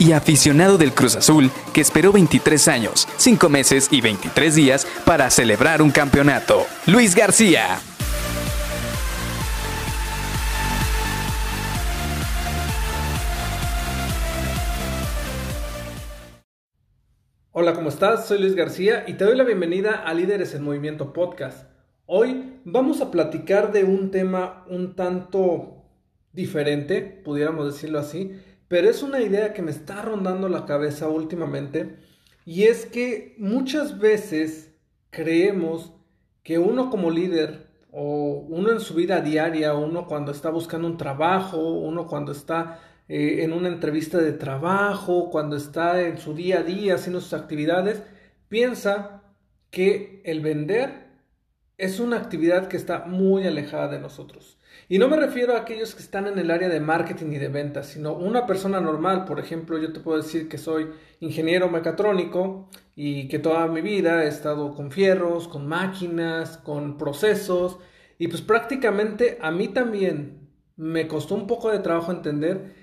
y aficionado del Cruz Azul que esperó 23 años, 5 meses y 23 días para celebrar un campeonato. Luis García. Hola, ¿cómo estás? Soy Luis García y te doy la bienvenida a Líderes en Movimiento Podcast. Hoy vamos a platicar de un tema un tanto diferente, pudiéramos decirlo así, pero es una idea que me está rondando la cabeza últimamente y es que muchas veces creemos que uno como líder o uno en su vida diaria, uno cuando está buscando un trabajo, uno cuando está eh, en una entrevista de trabajo, cuando está en su día a día haciendo sus actividades, piensa que el vender es una actividad que está muy alejada de nosotros. Y no me refiero a aquellos que están en el área de marketing y de ventas, sino una persona normal. Por ejemplo, yo te puedo decir que soy ingeniero mecatrónico y que toda mi vida he estado con fierros, con máquinas, con procesos. Y pues prácticamente a mí también me costó un poco de trabajo entender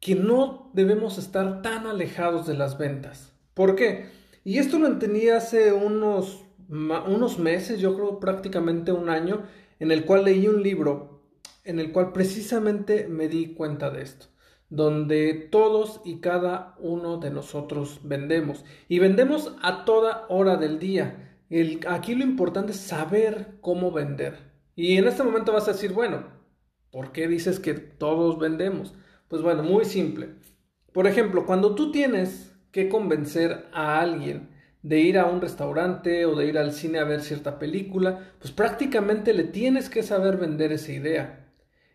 que no debemos estar tan alejados de las ventas. ¿Por qué? Y esto lo entendí hace unos, unos meses, yo creo prácticamente un año, en el cual leí un libro en el cual precisamente me di cuenta de esto, donde todos y cada uno de nosotros vendemos y vendemos a toda hora del día. El, aquí lo importante es saber cómo vender. Y en este momento vas a decir, bueno, ¿por qué dices que todos vendemos? Pues bueno, muy simple. Por ejemplo, cuando tú tienes que convencer a alguien de ir a un restaurante o de ir al cine a ver cierta película, pues prácticamente le tienes que saber vender esa idea.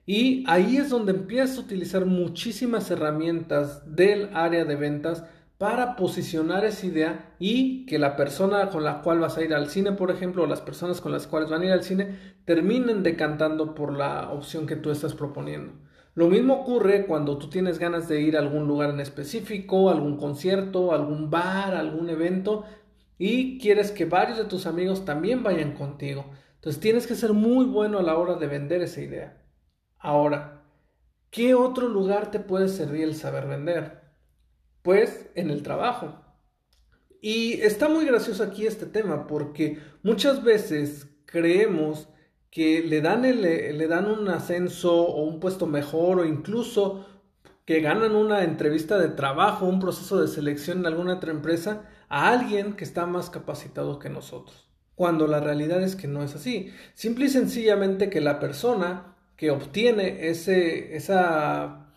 Y ahí es donde empiezas a utilizar muchísimas herramientas del área de ventas para posicionar esa idea y que la persona con la cual vas a ir al cine, por ejemplo, o las personas con las cuales van a ir al cine, terminen decantando por la opción que tú estás proponiendo. Lo mismo ocurre cuando tú tienes ganas de ir a algún lugar en específico, algún concierto, algún bar, algún evento y quieres que varios de tus amigos también vayan contigo. Entonces tienes que ser muy bueno a la hora de vender esa idea. Ahora, ¿qué otro lugar te puede servir el saber vender? Pues en el trabajo. Y está muy gracioso aquí este tema porque muchas veces creemos que le dan, le dan un ascenso o un puesto mejor o incluso que ganan una entrevista de trabajo, un proceso de selección en alguna otra empresa a alguien que está más capacitado que nosotros. Cuando la realidad es que no es así. Simple y sencillamente que la persona que obtiene ese, esa,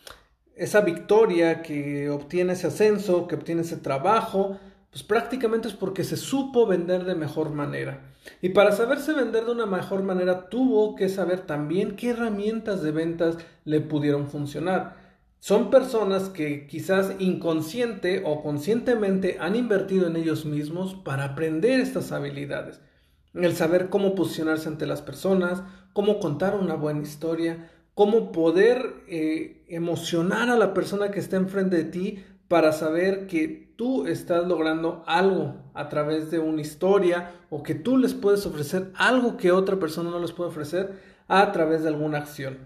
esa victoria, que obtiene ese ascenso, que obtiene ese trabajo, pues prácticamente es porque se supo vender de mejor manera. Y para saberse vender de una mejor manera tuvo que saber también qué herramientas de ventas le pudieron funcionar. Son personas que quizás inconsciente o conscientemente han invertido en ellos mismos para aprender estas habilidades el saber cómo posicionarse ante las personas, cómo contar una buena historia, cómo poder eh, emocionar a la persona que está enfrente de ti para saber que tú estás logrando algo a través de una historia o que tú les puedes ofrecer algo que otra persona no les puede ofrecer a través de alguna acción.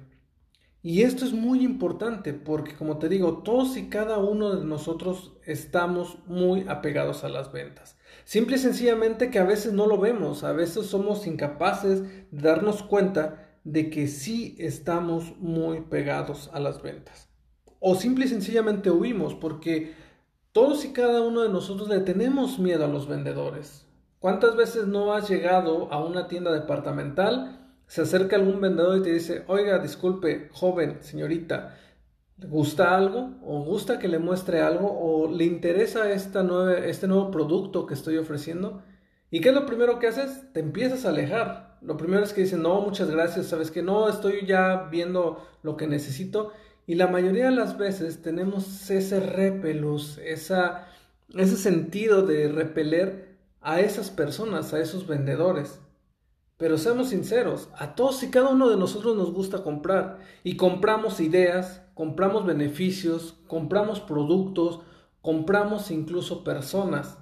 Y esto es muy importante porque, como te digo, todos y cada uno de nosotros estamos muy apegados a las ventas. Simple y sencillamente que a veces no lo vemos, a veces somos incapaces de darnos cuenta de que sí estamos muy pegados a las ventas. O simple y sencillamente huimos porque todos y cada uno de nosotros le tenemos miedo a los vendedores. ¿Cuántas veces no has llegado a una tienda departamental, se acerca algún vendedor y te dice, oiga, disculpe, joven, señorita, ¿Le gusta algo? ¿O gusta que le muestre algo? ¿O le interesa esta este nuevo producto que estoy ofreciendo? ¿Y qué es lo primero que haces? Te empiezas a alejar. Lo primero es que dicen, no, muchas gracias, sabes que no, estoy ya viendo lo que necesito. Y la mayoría de las veces tenemos ese repelus, esa, ese sentido de repeler a esas personas, a esos vendedores. Pero seamos sinceros, a todos y cada uno de nosotros nos gusta comprar y compramos ideas, compramos beneficios, compramos productos, compramos incluso personas.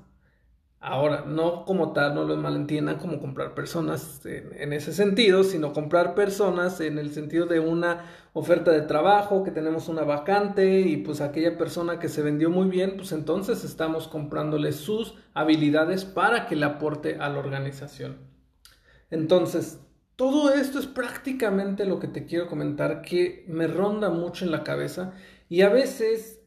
Ahora, no como tal, no lo malentiendan como comprar personas en, ese sentido, sino comprar personas en el sentido de una oferta de trabajo, que tenemos una vacante y pues aquella persona que se vendió muy bien, pues entonces estamos comprándole sus habilidades para que le aporte a la organización. Entonces, todo esto es prácticamente lo que te quiero comentar que me ronda mucho en la cabeza y a veces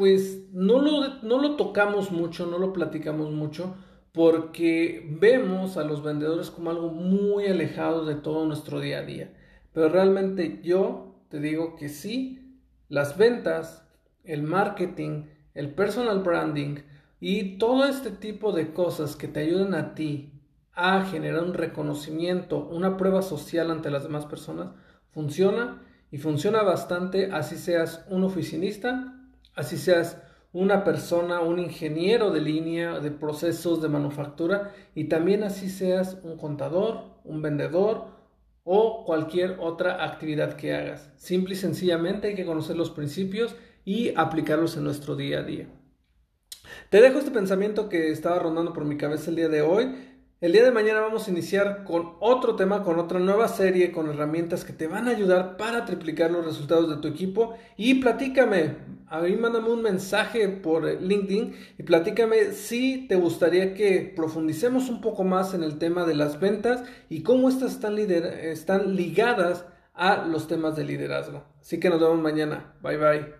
pues no lo, no lo tocamos mucho, no lo platicamos mucho, porque vemos a los vendedores como algo muy alejado de todo nuestro día a día. Pero realmente yo te digo que sí, las ventas, el marketing, el personal branding y todo este tipo de cosas que te ayuden a ti a generar un reconocimiento, una prueba social ante las demás personas, funciona y funciona bastante así seas un oficinista así seas una persona, un ingeniero de línea, de procesos de manufactura y también así seas un contador, un vendedor o cualquier otra actividad que hagas. Simple y sencillamente hay que conocer los principios y aplicarlos en nuestro día a día. Te dejo este pensamiento que estaba rondando por mi cabeza el día de hoy. El día de mañana vamos a iniciar con otro tema, con otra nueva serie, con herramientas que te van a ayudar para triplicar los resultados de tu equipo. Y platícame, a mí mándame un mensaje por LinkedIn y platícame si te gustaría que profundicemos un poco más en el tema de las ventas y cómo estas están, están ligadas a los temas de liderazgo. Así que nos vemos mañana. Bye bye.